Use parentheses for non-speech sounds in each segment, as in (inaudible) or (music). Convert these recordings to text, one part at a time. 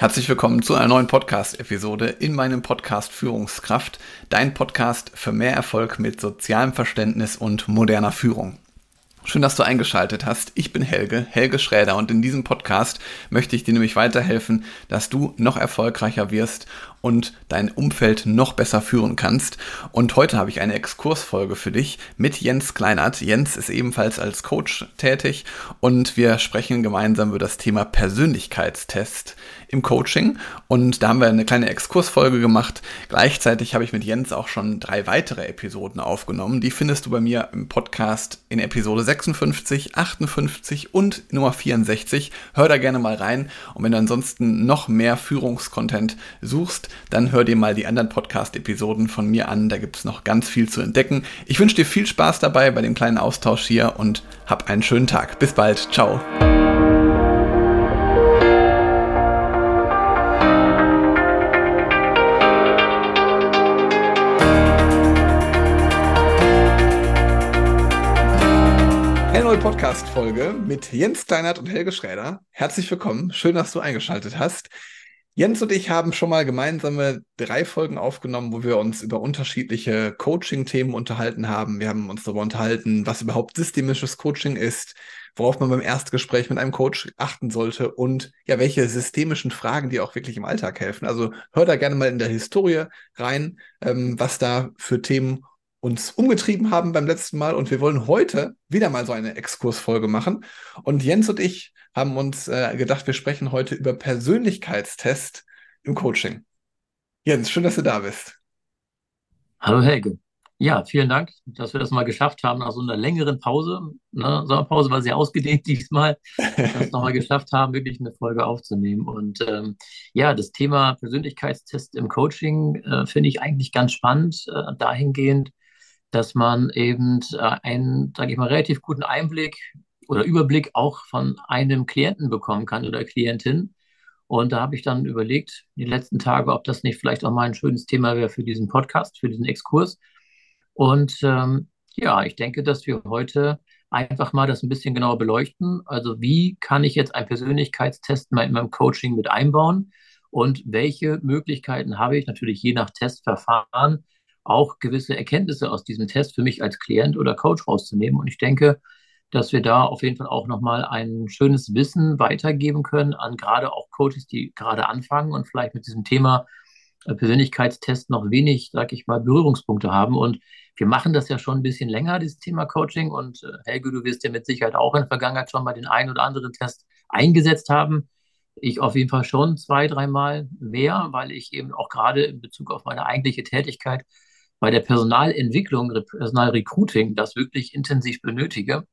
Herzlich willkommen zu einer neuen Podcast-Episode in meinem Podcast Führungskraft, dein Podcast für mehr Erfolg mit sozialem Verständnis und moderner Führung. Schön, dass du eingeschaltet hast. Ich bin Helge, Helge Schräder und in diesem Podcast möchte ich dir nämlich weiterhelfen, dass du noch erfolgreicher wirst und dein Umfeld noch besser führen kannst. Und heute habe ich eine Exkursfolge für dich mit Jens Kleinert. Jens ist ebenfalls als Coach tätig und wir sprechen gemeinsam über das Thema Persönlichkeitstest im Coaching. Und da haben wir eine kleine Exkursfolge gemacht. Gleichzeitig habe ich mit Jens auch schon drei weitere Episoden aufgenommen. Die findest du bei mir im Podcast in Episode 56, 58 und Nummer 64. Hör da gerne mal rein. Und wenn du ansonsten noch mehr Führungskontent suchst, dann hör dir mal die anderen Podcast-Episoden von mir an. Da gibt es noch ganz viel zu entdecken. Ich wünsche dir viel Spaß dabei bei dem kleinen Austausch hier und hab einen schönen Tag. Bis bald. Ciao. neue Podcast-Folge mit Jens Steinert und Helge Schräder. Herzlich willkommen. Schön, dass du eingeschaltet hast. Jens und ich haben schon mal gemeinsame drei Folgen aufgenommen, wo wir uns über unterschiedliche Coaching-Themen unterhalten haben. Wir haben uns darüber unterhalten, was überhaupt systemisches Coaching ist, worauf man beim Erstgespräch mit einem Coach achten sollte und ja, welche systemischen Fragen dir auch wirklich im Alltag helfen. Also hör da gerne mal in der Historie rein, ähm, was da für Themen uns umgetrieben haben beim letzten Mal und wir wollen heute wieder mal so eine Exkursfolge machen. Und Jens und ich haben uns äh, gedacht, wir sprechen heute über Persönlichkeitstest im Coaching. Jens, schön, dass du da bist. Hallo Helge. Ja, vielen Dank, dass wir das mal geschafft haben nach so einer längeren Pause. Ne? Sommerpause war sehr ausgedehnt (laughs) diesmal, dass wir es nochmal geschafft haben, wirklich eine Folge aufzunehmen. Und ähm, ja, das Thema Persönlichkeitstest im Coaching äh, finde ich eigentlich ganz spannend, äh, dahingehend, dass man eben äh, einen, sage ich mal, relativ guten Einblick oder Überblick auch von einem Klienten bekommen kann oder Klientin. Und da habe ich dann überlegt, die letzten Tage, ob das nicht vielleicht auch mal ein schönes Thema wäre für diesen Podcast, für diesen Exkurs. Und ähm, ja, ich denke, dass wir heute einfach mal das ein bisschen genauer beleuchten. Also wie kann ich jetzt einen Persönlichkeitstest mal in meinem Coaching mit einbauen? Und welche Möglichkeiten habe ich natürlich je nach Testverfahren, auch gewisse Erkenntnisse aus diesem Test für mich als Klient oder Coach rauszunehmen. Und ich denke, dass wir da auf jeden Fall auch nochmal ein schönes Wissen weitergeben können an gerade auch Coaches, die gerade anfangen und vielleicht mit diesem Thema äh, Persönlichkeitstest noch wenig, sag ich mal, Berührungspunkte haben. Und wir machen das ja schon ein bisschen länger, dieses Thema Coaching. Und äh, Helge, du wirst ja mit Sicherheit auch in der Vergangenheit schon mal den einen oder anderen Test eingesetzt haben. Ich auf jeden Fall schon zwei, dreimal mehr, weil ich eben auch gerade in Bezug auf meine eigentliche Tätigkeit bei der Personalentwicklung, Personalrecruiting das wirklich intensiv benötige,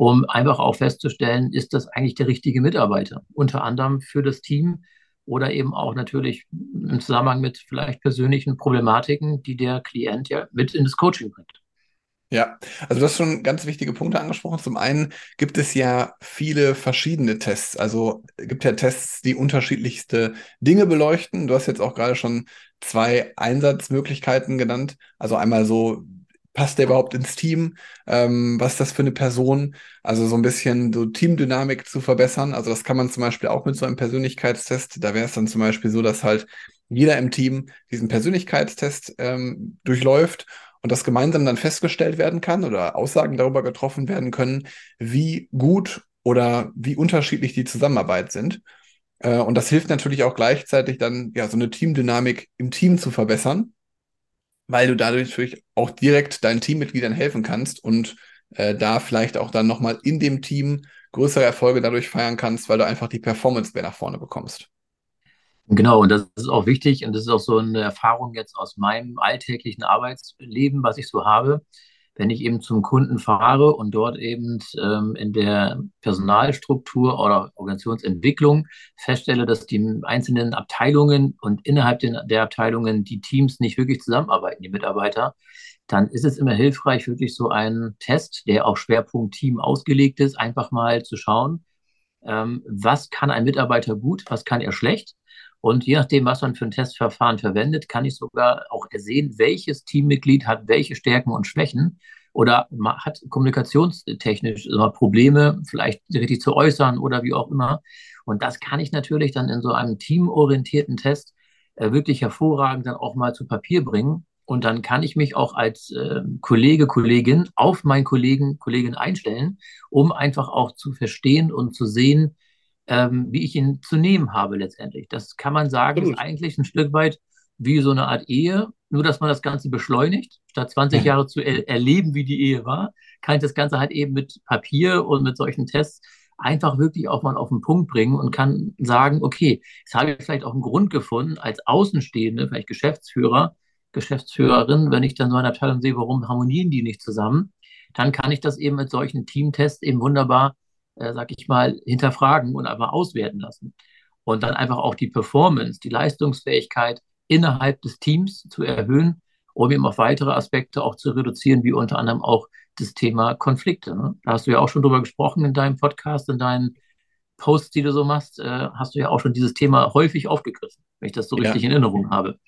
um einfach auch festzustellen, ist das eigentlich der richtige Mitarbeiter, unter anderem für das Team oder eben auch natürlich im Zusammenhang mit vielleicht persönlichen Problematiken, die der Klient ja mit in das Coaching bringt. Ja, also du hast schon ganz wichtige Punkte angesprochen. Zum einen gibt es ja viele verschiedene Tests. Also gibt ja Tests, die unterschiedlichste Dinge beleuchten. Du hast jetzt auch gerade schon zwei Einsatzmöglichkeiten genannt. Also einmal so, passt der überhaupt ins Team? Ähm, was ist das für eine Person? Also so ein bisschen so Teamdynamik zu verbessern. Also das kann man zum Beispiel auch mit so einem Persönlichkeitstest. Da wäre es dann zum Beispiel so, dass halt jeder im Team diesen Persönlichkeitstest ähm, durchläuft und das gemeinsam dann festgestellt werden kann oder Aussagen darüber getroffen werden können, wie gut oder wie unterschiedlich die Zusammenarbeit sind. Äh, und das hilft natürlich auch gleichzeitig dann, ja, so eine Teamdynamik im Team zu verbessern, weil du dadurch natürlich auch direkt deinen Teammitgliedern helfen kannst und äh, da vielleicht auch dann nochmal in dem Team größere Erfolge dadurch feiern kannst, weil du einfach die Performance mehr nach vorne bekommst. Genau, und das ist auch wichtig und das ist auch so eine Erfahrung jetzt aus meinem alltäglichen Arbeitsleben, was ich so habe. Wenn ich eben zum Kunden fahre und dort eben ähm, in der Personalstruktur oder Organisationsentwicklung feststelle, dass die einzelnen Abteilungen und innerhalb der Abteilungen die Teams nicht wirklich zusammenarbeiten, die Mitarbeiter, dann ist es immer hilfreich, wirklich so einen Test, der auf Schwerpunkt Team ausgelegt ist, einfach mal zu schauen, ähm, was kann ein Mitarbeiter gut, was kann er schlecht und je nachdem, was man für ein Testverfahren verwendet, kann ich sogar auch ersehen, welches Teammitglied hat welche Stärken und Schwächen. oder hat kommunikationstechnisch Probleme, vielleicht richtig zu äußern oder wie auch immer. Und das kann ich natürlich dann in so einem teamorientierten Test äh, wirklich hervorragend dann auch mal zu Papier bringen. Und dann kann ich mich auch als äh, Kollege, Kollegin auf meinen Kollegen, Kollegin einstellen, um einfach auch zu verstehen und zu sehen, ähm, wie ich ihn zu nehmen habe letztendlich. Das kann man sagen, Absolut. ist eigentlich ein Stück weit wie so eine Art Ehe, nur dass man das Ganze beschleunigt. Statt 20 Jahre zu er erleben, wie die Ehe war, kann ich das Ganze halt eben mit Papier und mit solchen Tests einfach wirklich auch mal auf den Punkt bringen und kann sagen, okay, jetzt habe ich vielleicht auch einen Grund gefunden, als Außenstehende, vielleicht Geschäftsführer, Geschäftsführerin, wenn ich dann so eine Abteilung sehe, warum harmonieren die nicht zusammen, dann kann ich das eben mit solchen Teamtests eben wunderbar, äh, sag ich mal, hinterfragen und einfach auswerten lassen. Und dann einfach auch die Performance, die Leistungsfähigkeit innerhalb des Teams zu erhöhen, um eben auf weitere Aspekte auch zu reduzieren, wie unter anderem auch das Thema Konflikte. Ne? Da hast du ja auch schon drüber gesprochen in deinem Podcast, in deinen Posts, die du so machst, äh, hast du ja auch schon dieses Thema häufig aufgegriffen, wenn ich das so richtig ja. in Erinnerung habe.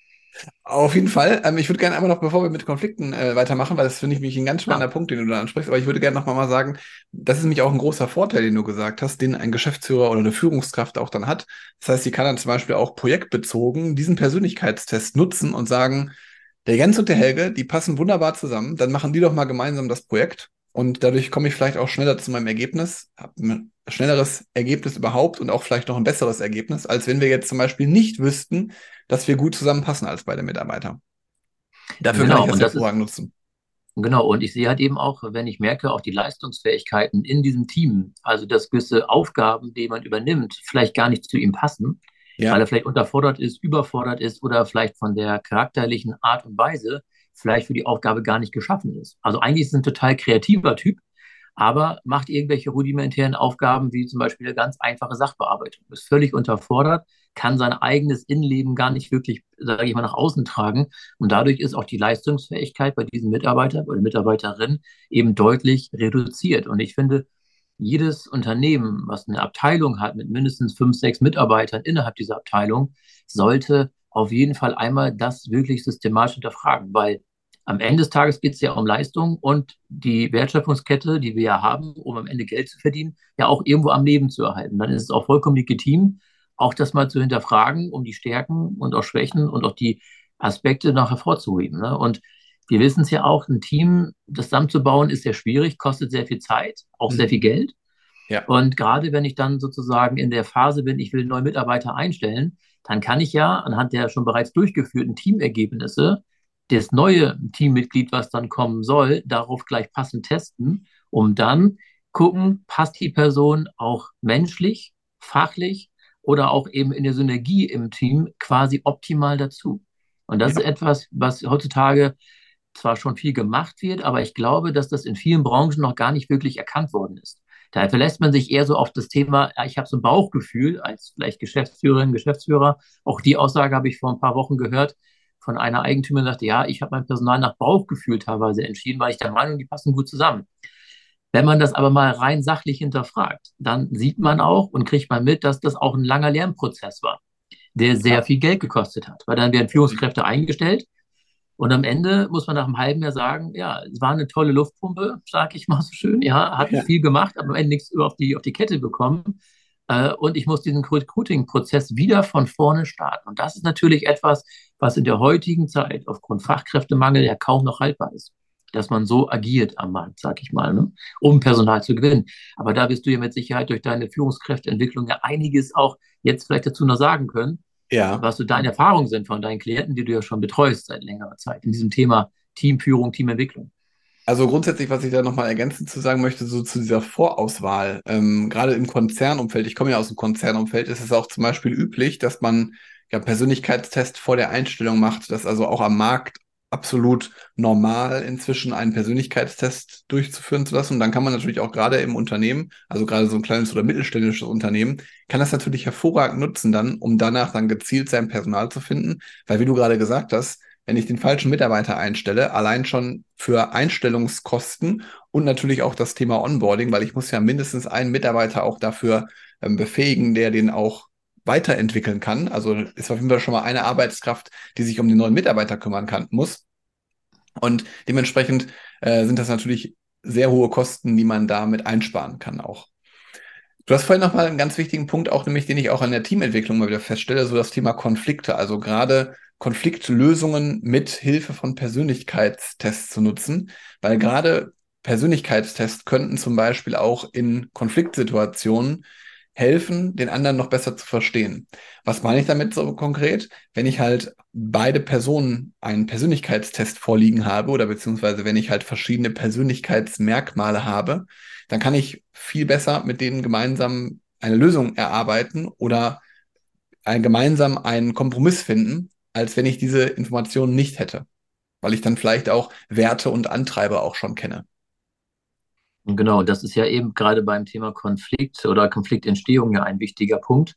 Auf jeden Fall. Ähm, ich würde gerne einmal noch, bevor wir mit Konflikten äh, weitermachen, weil das finde ich mich ein ganz spannender ja. Punkt, den du da ansprichst, aber ich würde gerne noch mal sagen, das ist nämlich auch ein großer Vorteil, den du gesagt hast, den ein Geschäftsführer oder eine Führungskraft auch dann hat. Das heißt, sie kann dann zum Beispiel auch projektbezogen diesen Persönlichkeitstest nutzen und sagen, der Jens und der Helge, die passen wunderbar zusammen, dann machen die doch mal gemeinsam das Projekt und dadurch komme ich vielleicht auch schneller zu meinem Ergebnis, habe ein schnelleres Ergebnis überhaupt und auch vielleicht noch ein besseres Ergebnis, als wenn wir jetzt zum Beispiel nicht wüssten, dass wir gut zusammenpassen als beide Mitarbeiter. Dafür genau, kann ich das hervorragend nutzen. Genau, und ich sehe halt eben auch, wenn ich merke, auch die Leistungsfähigkeiten in diesem Team, also dass gewisse Aufgaben, die man übernimmt, vielleicht gar nicht zu ihm passen, ja. weil er vielleicht unterfordert ist, überfordert ist oder vielleicht von der charakterlichen Art und Weise vielleicht für die Aufgabe gar nicht geschaffen ist. Also eigentlich ist es ein total kreativer Typ, aber macht irgendwelche rudimentären Aufgaben wie zum Beispiel eine ganz einfache Sachbearbeitung, ist völlig unterfordert, kann sein eigenes Innenleben gar nicht wirklich, sage ich mal, nach außen tragen. Und dadurch ist auch die Leistungsfähigkeit bei diesem Mitarbeiter oder Mitarbeiterin eben deutlich reduziert. Und ich finde, jedes Unternehmen, was eine Abteilung hat mit mindestens fünf, sechs Mitarbeitern innerhalb dieser Abteilung, sollte auf jeden Fall einmal das wirklich systematisch hinterfragen, weil am Ende des Tages geht es ja um Leistung und die Wertschöpfungskette, die wir ja haben, um am Ende Geld zu verdienen, ja auch irgendwo am Leben zu erhalten. Dann ist es auch vollkommen legitim, auch das mal zu hinterfragen, um die Stärken und auch Schwächen und auch die Aspekte noch hervorzuheben. Ne? Und wir wissen es ja auch, ein Team, das zusammenzubauen, ist sehr schwierig, kostet sehr viel Zeit, auch mhm. sehr viel Geld. Ja. Und gerade wenn ich dann sozusagen in der Phase bin, ich will neue Mitarbeiter einstellen, dann kann ich ja anhand der schon bereits durchgeführten Teamergebnisse das neue Teammitglied, was dann kommen soll, darauf gleich passend testen, um dann gucken, passt die Person auch menschlich, fachlich oder auch eben in der Synergie im Team quasi optimal dazu. Und das ja. ist etwas, was heutzutage zwar schon viel gemacht wird, aber ich glaube, dass das in vielen Branchen noch gar nicht wirklich erkannt worden ist. Da verlässt man sich eher so auf das Thema, ja, ich habe so ein Bauchgefühl als vielleicht Geschäftsführerin, Geschäftsführer. Auch die Aussage habe ich vor ein paar Wochen gehört von einer Eigentümerin, die sagte, ja, ich habe mein Personal nach Bauchgefühl teilweise entschieden, weil ich der Meinung, die passen gut zusammen. Wenn man das aber mal rein sachlich hinterfragt, dann sieht man auch und kriegt man mit, dass das auch ein langer Lernprozess war, der sehr viel Geld gekostet hat. Weil dann werden Führungskräfte eingestellt und am Ende muss man nach einem halben Jahr sagen, ja, es war eine tolle Luftpumpe, sage ich mal so schön, ja, hat ja. viel gemacht, aber am Ende nichts auf die, auf die Kette bekommen. Äh, und ich muss diesen Recruiting-Prozess wieder von vorne starten. Und das ist natürlich etwas, was in der heutigen Zeit aufgrund Fachkräftemangel ja kaum noch haltbar ist dass man so agiert am Markt, sag ich mal, ne? um Personal zu gewinnen. Aber da wirst du ja mit Sicherheit durch deine Führungskräfteentwicklung ja einiges auch jetzt vielleicht dazu noch sagen können, ja. was so deine Erfahrungen sind von deinen Klienten, die du ja schon betreust seit längerer Zeit in diesem Thema Teamführung, Teamentwicklung. Also grundsätzlich, was ich da nochmal ergänzend zu sagen möchte, so zu dieser Vorauswahl, ähm, gerade im Konzernumfeld, ich komme ja aus dem Konzernumfeld, ist es auch zum Beispiel üblich, dass man ja Persönlichkeitstest vor der Einstellung macht, dass also auch am Markt absolut normal, inzwischen einen Persönlichkeitstest durchzuführen zu lassen. Und dann kann man natürlich auch gerade im Unternehmen, also gerade so ein kleines oder mittelständisches Unternehmen, kann das natürlich hervorragend nutzen dann, um danach dann gezielt sein Personal zu finden. Weil wie du gerade gesagt hast, wenn ich den falschen Mitarbeiter einstelle, allein schon für Einstellungskosten und natürlich auch das Thema Onboarding, weil ich muss ja mindestens einen Mitarbeiter auch dafür ähm, befähigen, der den auch weiterentwickeln kann. Also ist auf jeden Fall schon mal eine Arbeitskraft, die sich um den neuen Mitarbeiter kümmern kann, muss. Und dementsprechend äh, sind das natürlich sehr hohe Kosten, die man damit einsparen kann auch. Du hast vorhin nochmal einen ganz wichtigen Punkt, auch nämlich, den ich auch an der Teamentwicklung mal wieder feststelle, so das Thema Konflikte. Also gerade Konfliktlösungen mit Hilfe von Persönlichkeitstests zu nutzen, weil gerade Persönlichkeitstests könnten zum Beispiel auch in Konfliktsituationen helfen, den anderen noch besser zu verstehen. Was meine ich damit so konkret? Wenn ich halt beide Personen einen Persönlichkeitstest vorliegen habe oder beziehungsweise wenn ich halt verschiedene Persönlichkeitsmerkmale habe, dann kann ich viel besser mit denen gemeinsam eine Lösung erarbeiten oder ein, gemeinsam einen Kompromiss finden, als wenn ich diese Informationen nicht hätte, weil ich dann vielleicht auch Werte und Antreiber auch schon kenne. Genau, das ist ja eben gerade beim Thema Konflikt oder Konfliktentstehung ja ein wichtiger Punkt,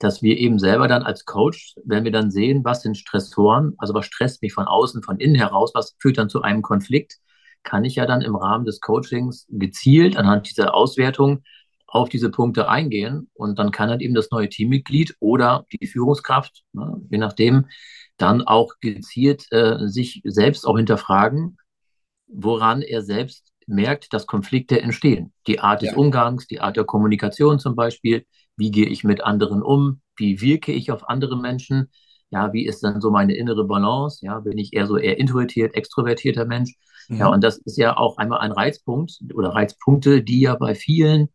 dass wir eben selber dann als Coach, wenn wir dann sehen, was sind Stressoren, also was stresst mich von außen, von innen heraus, was führt dann zu einem Konflikt, kann ich ja dann im Rahmen des Coachings gezielt anhand dieser Auswertung auf diese Punkte eingehen und dann kann halt eben das neue Teammitglied oder die Führungskraft, ne, je nachdem, dann auch gezielt äh, sich selbst auch hinterfragen, woran er selbst merkt, dass Konflikte entstehen. Die Art des ja. Umgangs, die Art der Kommunikation zum Beispiel. Wie gehe ich mit anderen um? Wie wirke ich auf andere Menschen? Ja, wie ist dann so meine innere Balance? Ja, bin ich eher so eher introvertiert, extrovertierter Mensch? Mhm. Ja, und das ist ja auch einmal ein Reizpunkt oder Reizpunkte, die ja bei vielen,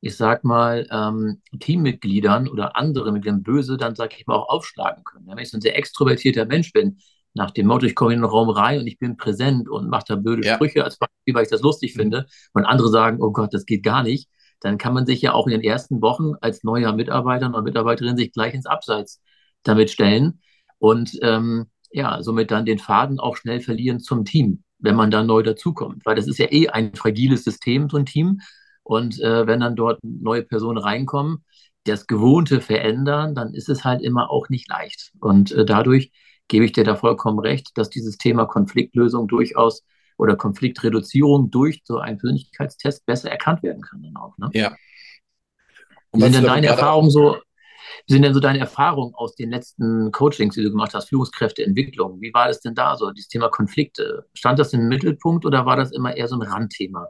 ich sag mal, ähm, Teammitgliedern oder anderen mit dem Böse dann, sag ich mal, auch aufschlagen können. Ja, wenn ich so ein sehr extrovertierter Mensch bin, nach dem Motto, ich komme in den Raum rein und ich bin präsent und mache da blöde ja. Sprüche als Beispiel, weil ich das lustig mhm. finde. Und andere sagen, oh Gott, das geht gar nicht, dann kann man sich ja auch in den ersten Wochen als neuer Mitarbeiter oder Mitarbeiterin sich gleich ins Abseits damit stellen und ähm, ja, somit dann den Faden auch schnell verlieren zum Team, wenn man da neu dazukommt, weil das ist ja eh ein fragiles System, so ein Team. Und äh, wenn dann dort neue Personen reinkommen, das Gewohnte verändern, dann ist es halt immer auch nicht leicht. Und äh, dadurch gebe ich dir da vollkommen recht, dass dieses Thema Konfliktlösung durchaus oder Konfliktreduzierung durch so einen Persönlichkeitstest besser erkannt werden kann dann auch. Ne? Ja. Und sind denn deine Erfahrungen so, wie sind denn so deine Erfahrungen aus den letzten Coachings, die du gemacht hast, Führungskräfteentwicklung? Wie war das denn da so, dieses Thema Konflikte? Stand das im Mittelpunkt oder war das immer eher so ein Randthema?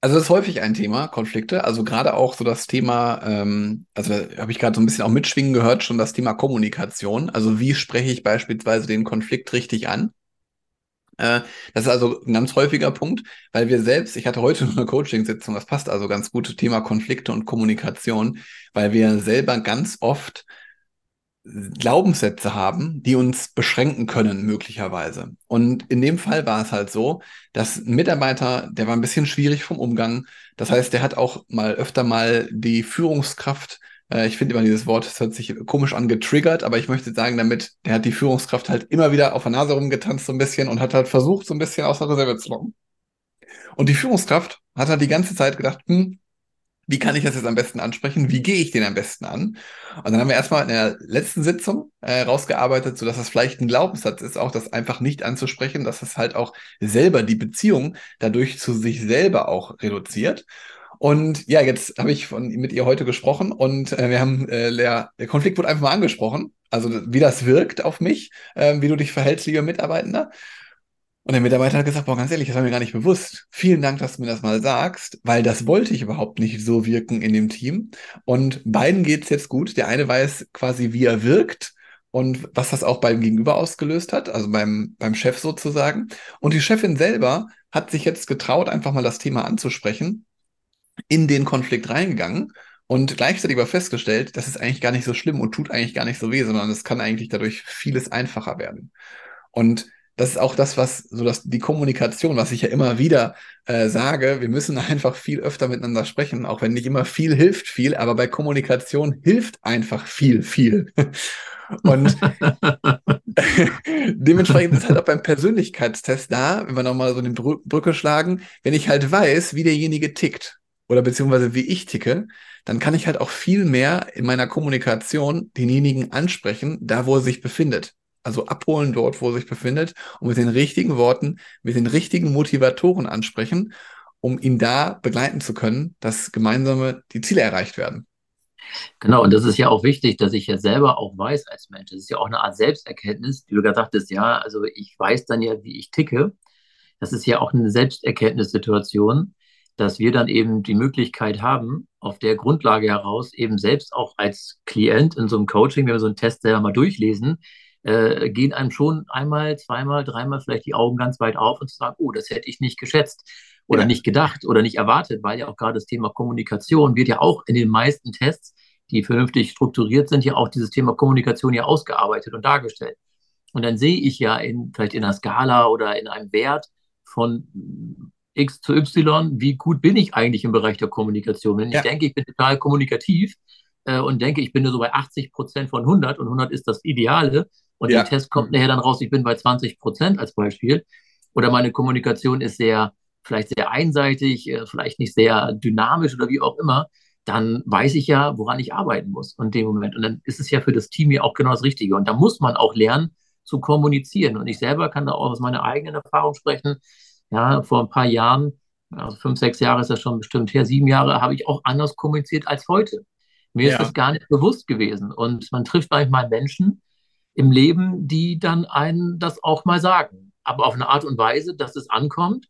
Also das ist häufig ein Thema, Konflikte. Also gerade auch so das Thema, ähm, also habe ich gerade so ein bisschen auch mitschwingen gehört, schon das Thema Kommunikation. Also wie spreche ich beispielsweise den Konflikt richtig an? Äh, das ist also ein ganz häufiger Punkt, weil wir selbst, ich hatte heute (laughs) eine Coaching-Sitzung, das passt also ganz gut, Thema Konflikte und Kommunikation, weil wir selber ganz oft Glaubenssätze haben, die uns beschränken können, möglicherweise. Und in dem Fall war es halt so, dass ein Mitarbeiter, der war ein bisschen schwierig vom Umgang. Das heißt, der hat auch mal öfter mal die Führungskraft, äh, ich finde immer dieses Wort, das hört sich komisch an, getriggert, aber ich möchte sagen damit, der hat die Führungskraft halt immer wieder auf der Nase rumgetanzt so ein bisschen und hat halt versucht, so ein bisschen aus der Reserve zu locken. Und die Führungskraft hat halt die ganze Zeit gedacht, hm, wie kann ich das jetzt am besten ansprechen? Wie gehe ich den am besten an? Und dann haben wir erstmal in der letzten Sitzung äh, rausgearbeitet, so dass das vielleicht ein Glaubenssatz ist, auch das einfach nicht anzusprechen, dass es halt auch selber die Beziehung dadurch zu sich selber auch reduziert. Und ja, jetzt habe ich von, mit ihr heute gesprochen und äh, wir haben, äh, der, der Konflikt wurde einfach mal angesprochen, also wie das wirkt auf mich, äh, wie du dich verhältst, lieber Mitarbeitender. Und der Mitarbeiter hat gesagt, boah, ganz ehrlich, das war mir gar nicht bewusst. Vielen Dank, dass du mir das mal sagst, weil das wollte ich überhaupt nicht so wirken in dem Team. Und beiden geht's jetzt gut. Der eine weiß quasi, wie er wirkt und was das auch beim Gegenüber ausgelöst hat, also beim, beim Chef sozusagen. Und die Chefin selber hat sich jetzt getraut, einfach mal das Thema anzusprechen, in den Konflikt reingegangen und gleichzeitig aber festgestellt, das ist eigentlich gar nicht so schlimm und tut eigentlich gar nicht so weh, sondern es kann eigentlich dadurch vieles einfacher werden. Und das ist auch das, was so das, die Kommunikation, was ich ja immer wieder äh, sage, wir müssen einfach viel öfter miteinander sprechen, auch wenn nicht immer viel hilft viel, aber bei Kommunikation hilft einfach viel, viel. (laughs) Und (laughs) dementsprechend ist halt auch beim Persönlichkeitstest da, wenn wir nochmal so eine Brü Brücke schlagen, wenn ich halt weiß, wie derjenige tickt oder beziehungsweise wie ich ticke, dann kann ich halt auch viel mehr in meiner Kommunikation denjenigen ansprechen, da wo er sich befindet also abholen dort, wo er sich befindet und mit den richtigen Worten, mit den richtigen Motivatoren ansprechen, um ihn da begleiten zu können, dass gemeinsame die Ziele erreicht werden. Genau, und das ist ja auch wichtig, dass ich ja selber auch weiß als Mensch. Das ist ja auch eine Art Selbsterkenntnis, die du gerade sagtest, ja, also ich weiß dann ja, wie ich ticke. Das ist ja auch eine Selbsterkenntnissituation, dass wir dann eben die Möglichkeit haben, auf der Grundlage heraus eben selbst auch als Klient in so einem Coaching, wenn wir so einen Test selber mal durchlesen, äh, gehen einem schon einmal, zweimal, dreimal vielleicht die Augen ganz weit auf und sagen, oh, das hätte ich nicht geschätzt oder ja. nicht gedacht oder nicht erwartet, weil ja auch gerade das Thema Kommunikation wird ja auch in den meisten Tests, die vernünftig strukturiert sind, ja auch dieses Thema Kommunikation ja ausgearbeitet und dargestellt. Und dann sehe ich ja in, vielleicht in einer Skala oder in einem Wert von X zu Y, wie gut bin ich eigentlich im Bereich der Kommunikation. Wenn ja. ich denke, ich bin total kommunikativ äh, und denke, ich bin nur so bei 80 Prozent von 100 und 100 ist das Ideale und ja. der Test kommt nachher dann raus, ich bin bei 20 Prozent als Beispiel oder meine Kommunikation ist sehr, vielleicht sehr einseitig, äh, vielleicht nicht sehr dynamisch oder wie auch immer, dann weiß ich ja, woran ich arbeiten muss in dem Moment. Und dann ist es ja für das Team ja auch genau das Richtige. Und da muss man auch lernen zu kommunizieren. Und ich selber kann da auch aus meiner eigenen Erfahrung sprechen. Ja, vor ein paar Jahren, also fünf, sechs Jahre ist das schon bestimmt her, sieben Jahre habe ich auch anders kommuniziert als heute. Mir ja. ist das gar nicht bewusst gewesen. Und man trifft manchmal Menschen im Leben, die dann einen das auch mal sagen. Aber auf eine Art und Weise, dass es ankommt.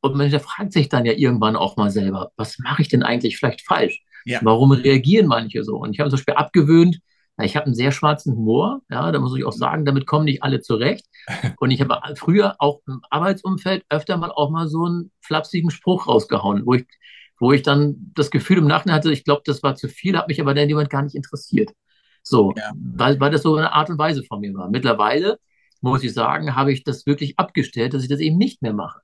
Und man fragt sich dann ja irgendwann auch mal selber, was mache ich denn eigentlich vielleicht falsch? Ja. Warum reagieren manche so? Und ich habe zum Beispiel abgewöhnt, ich habe einen sehr schwarzen Humor, ja, da muss ich auch sagen, damit kommen nicht alle zurecht. (laughs) Und ich habe früher auch im Arbeitsumfeld öfter mal auch mal so einen flapsigen Spruch rausgehauen, wo ich, wo ich dann das Gefühl im Nachhinein hatte, ich glaube, das war zu viel, hat mich aber dann jemand gar nicht interessiert. So, ja. weil, weil das so eine Art und Weise von mir war. Mittlerweile, muss ich sagen, habe ich das wirklich abgestellt, dass ich das eben nicht mehr mache.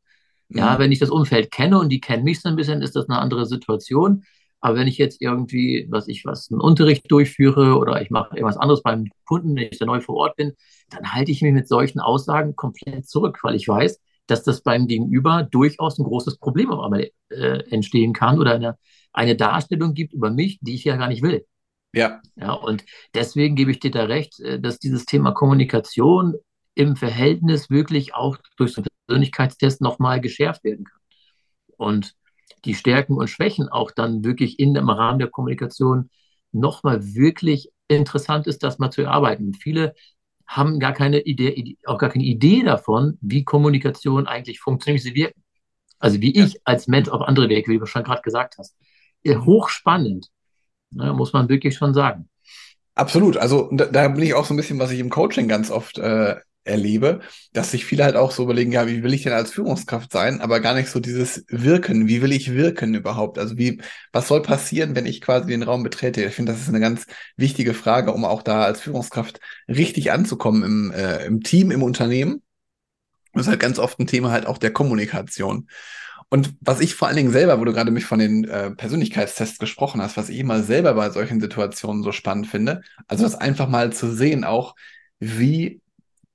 Ja, mhm. wenn ich das Umfeld kenne und die kennen mich so ein bisschen, ist das eine andere Situation. Aber wenn ich jetzt irgendwie, was ich was, einen Unterricht durchführe oder ich mache irgendwas anderes beim Kunden, wenn ich da neu vor Ort bin, dann halte ich mich mit solchen Aussagen komplett zurück, weil ich weiß, dass das beim Gegenüber durchaus ein großes Problem auf einmal äh, entstehen kann oder eine, eine Darstellung gibt über mich, die ich ja gar nicht will. Ja. Ja, und deswegen gebe ich dir da recht, äh, dass dieses Thema Kommunikation im Verhältnis wirklich auch durch so einen Persönlichkeitstest nochmal geschärft werden kann. Und die Stärken und Schwächen auch dann wirklich in dem Rahmen der Kommunikation nochmal wirklich interessant ist, das mal zu erarbeiten. Viele haben gar keine Idee, auch gar keine Idee davon, wie Kommunikation eigentlich funktioniert, wie sie wirken. Also wie ich als Mensch auf andere wirke, wie du schon gerade gesagt hast. Hochspannend, ne, muss man wirklich schon sagen. Absolut. Also da, da, bin ich auch so ein bisschen, was ich im Coaching ganz oft äh, erlebe, dass sich viele halt auch so überlegen, ja, wie will ich denn als Führungskraft sein, aber gar nicht so dieses Wirken, wie will ich wirken überhaupt? Also wie, was soll passieren, wenn ich quasi den Raum betrete? Ich finde, das ist eine ganz wichtige Frage, um auch da als Führungskraft richtig anzukommen im, äh, im Team, im Unternehmen. Das ist halt ganz oft ein Thema halt auch der Kommunikation. Und was ich vor allen Dingen selber, wo du gerade mich von den äh, Persönlichkeitstests gesprochen hast, was ich immer selber bei solchen Situationen so spannend finde, also das einfach mal zu sehen, auch wie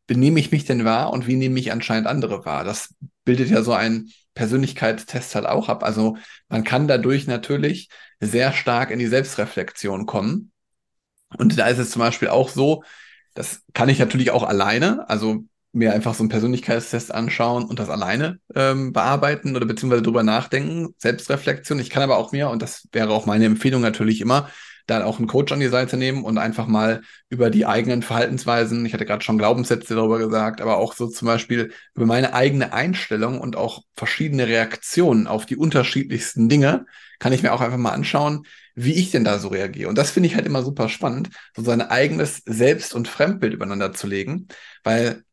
benehme ich mich denn wahr und wie nehme ich anscheinend andere wahr? Das bildet ja so ein Persönlichkeitstest halt auch ab. Also man kann dadurch natürlich sehr stark in die Selbstreflexion kommen. Und da ist es zum Beispiel auch so, das kann ich natürlich auch alleine, also mir einfach so einen Persönlichkeitstest anschauen und das alleine ähm, bearbeiten oder beziehungsweise drüber nachdenken, Selbstreflexion. Ich kann aber auch mir, und das wäre auch meine Empfehlung natürlich immer, dann auch einen Coach an die Seite nehmen und einfach mal über die eigenen Verhaltensweisen, ich hatte gerade schon Glaubenssätze darüber gesagt, aber auch so zum Beispiel über meine eigene Einstellung und auch verschiedene Reaktionen auf die unterschiedlichsten Dinge, kann ich mir auch einfach mal anschauen, wie ich denn da so reagiere. Und das finde ich halt immer super spannend, so sein eigenes Selbst- und Fremdbild übereinander zu legen, weil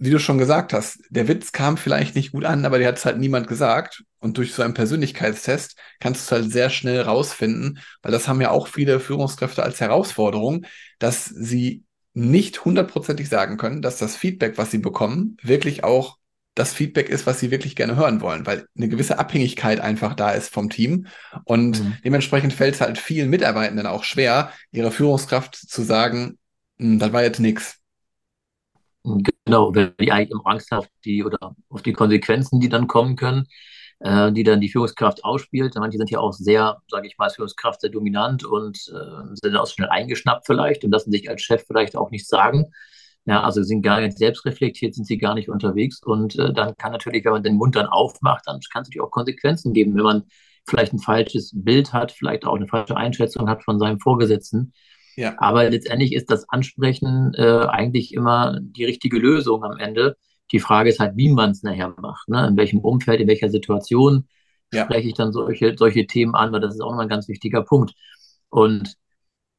wie du schon gesagt hast, der Witz kam vielleicht nicht gut an, aber der hat es halt niemand gesagt. Und durch so einen Persönlichkeitstest kannst du es halt sehr schnell rausfinden, weil das haben ja auch viele Führungskräfte als Herausforderung, dass sie nicht hundertprozentig sagen können, dass das Feedback, was sie bekommen, wirklich auch das Feedback ist, was sie wirklich gerne hören wollen, weil eine gewisse Abhängigkeit einfach da ist vom Team. Und mhm. dementsprechend fällt es halt vielen Mitarbeitenden auch schwer, ihrer Führungskraft zu sagen, hm, das war jetzt nichts Genau, wenn die eigentlich im Angst auf die oder auf die Konsequenzen, die dann kommen können, äh, die dann die Führungskraft ausspielt. Manche sind ja auch sehr, sage ich mal, Führungskraft sehr dominant und äh, sind auch schnell eingeschnappt vielleicht und lassen sich als Chef vielleicht auch nicht sagen. Ja, also sind gar nicht selbstreflektiert, sind sie gar nicht unterwegs und äh, dann kann natürlich, wenn man den Mund dann aufmacht, dann kann es natürlich auch Konsequenzen geben, wenn man vielleicht ein falsches Bild hat, vielleicht auch eine falsche Einschätzung hat von seinem Vorgesetzten. Ja. Aber letztendlich ist das Ansprechen äh, eigentlich immer die richtige Lösung am Ende. Die Frage ist halt, wie man es nachher macht. Ne? In welchem Umfeld, in welcher Situation ja. spreche ich dann solche, solche Themen an, weil das ist auch immer ein ganz wichtiger Punkt. Und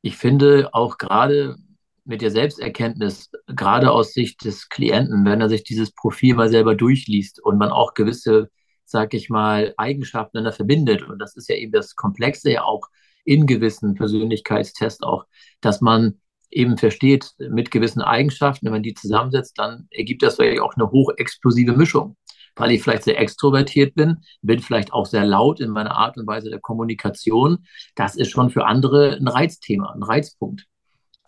ich finde auch gerade mit der Selbsterkenntnis, gerade aus Sicht des Klienten, wenn er sich dieses Profil mal selber durchliest und man auch gewisse, sag ich mal, Eigenschaften dann verbindet, und das ist ja eben das Komplexe ja auch in gewissen Persönlichkeitstests auch, dass man eben versteht, mit gewissen Eigenschaften, wenn man die zusammensetzt, dann ergibt das vielleicht auch eine hochexplosive Mischung. Weil ich vielleicht sehr extrovertiert bin, bin vielleicht auch sehr laut in meiner Art und Weise der Kommunikation. Das ist schon für andere ein Reizthema, ein Reizpunkt.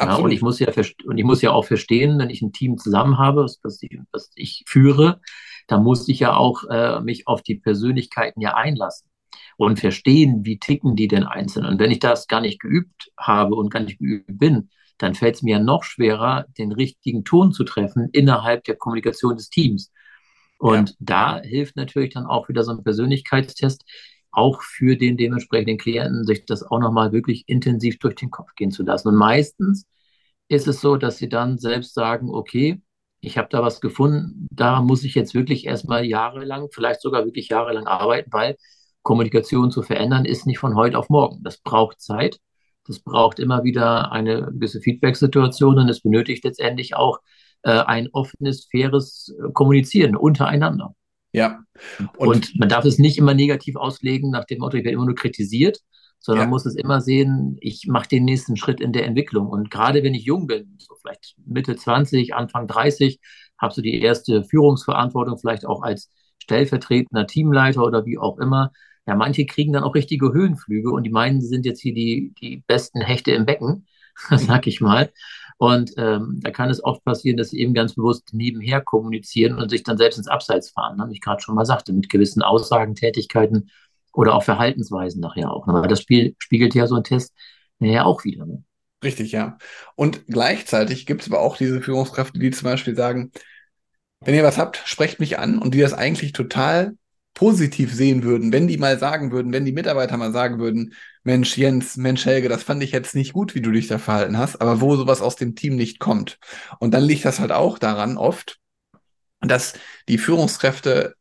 Ja, und ich muss ja und ich muss ja auch verstehen, wenn ich ein Team zusammen habe, das ich, das ich führe, da muss ich ja auch äh, mich auf die Persönlichkeiten ja einlassen und verstehen, wie ticken die denn einzeln. Und wenn ich das gar nicht geübt habe und gar nicht geübt bin, dann fällt es mir ja noch schwerer, den richtigen Ton zu treffen innerhalb der Kommunikation des Teams. Und ja. da hilft natürlich dann auch wieder so ein Persönlichkeitstest, auch für den dementsprechenden Klienten, sich das auch nochmal wirklich intensiv durch den Kopf gehen zu lassen. Und meistens ist es so, dass sie dann selbst sagen, okay, ich habe da was gefunden, da muss ich jetzt wirklich erstmal jahrelang, vielleicht sogar wirklich jahrelang arbeiten, weil Kommunikation zu verändern ist nicht von heute auf morgen. Das braucht Zeit. Das braucht immer wieder eine gewisse Feedback-Situation und es benötigt letztendlich auch äh, ein offenes, faires äh, Kommunizieren untereinander. Ja. Und, und, man darf es nicht immer negativ auslegen nach dem Motto, ich werde immer nur kritisiert, sondern ja. muss es immer sehen, ich mache den nächsten Schritt in der Entwicklung. Und gerade wenn ich jung bin, so vielleicht Mitte 20, Anfang 30, habe so die erste Führungsverantwortung, vielleicht auch als stellvertretender Teamleiter oder wie auch immer, ja, manche kriegen dann auch richtige Höhenflüge und die meinen, sie sind jetzt hier die, die besten Hechte im Becken, (laughs) sag ich mal. Und ähm, da kann es oft passieren, dass sie eben ganz bewusst nebenher kommunizieren und sich dann selbst ins Abseits fahren, ne? wie ich gerade schon mal sagte, mit gewissen Aussagen, Tätigkeiten oder auch Verhaltensweisen nachher auch. Aber das Spiel spiegelt ja so ein Test nachher auch wieder. Ne? Richtig, ja. Und gleichzeitig gibt es aber auch diese Führungskräfte, die zum Beispiel sagen, wenn ihr was habt, sprecht mich an und die das eigentlich total positiv sehen würden, wenn die mal sagen würden, wenn die Mitarbeiter mal sagen würden, Mensch Jens, Mensch Helge, das fand ich jetzt nicht gut, wie du dich da verhalten hast, aber wo sowas aus dem Team nicht kommt. Und dann liegt das halt auch daran oft, dass die Führungskräfte,